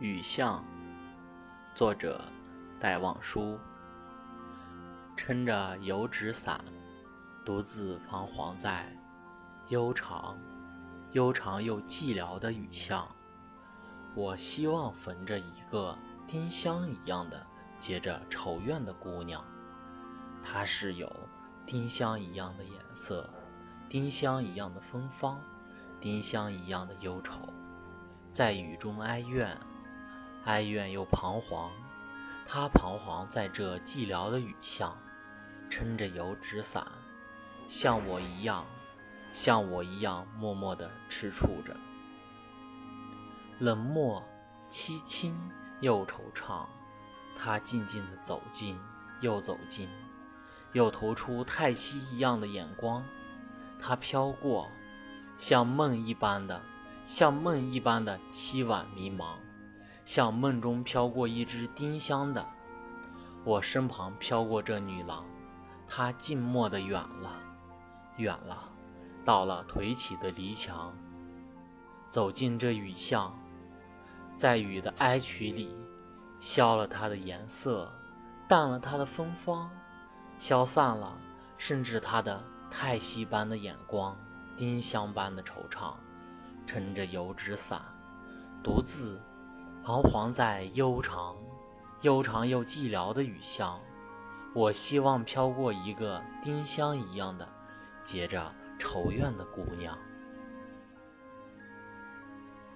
雨巷，作者戴望舒。撑着油纸伞，独自彷徨在悠长、悠长又寂寥的雨巷。我希望逢着一个丁香一样的结着愁怨的姑娘，她是有丁香一样的颜色，丁香一样的芬芳，丁香一样的忧愁，在雨中哀怨。哀怨又彷徨，他彷徨在这寂寥的雨巷，撑着油纸伞，像我一样，像我一样默默地吃醋着，冷漠、凄清又惆怅。他静静地走近，又走近，又投出叹息一样的眼光。他飘过，像梦一般的，像梦一般的凄婉迷茫。像梦中飘过一只丁香的，我身旁飘过这女郎，她静默的远了，远了，到了颓起的篱墙，走进这雨巷，在雨的哀曲里，消了它的颜色，淡了它的芬芳，消散了，甚至它的叹息般的眼光，丁香般的惆怅，撑着油纸伞，独自。彷徨在悠长、悠长又寂寥的雨巷，我希望飘过一个丁香一样的结着愁怨的姑娘。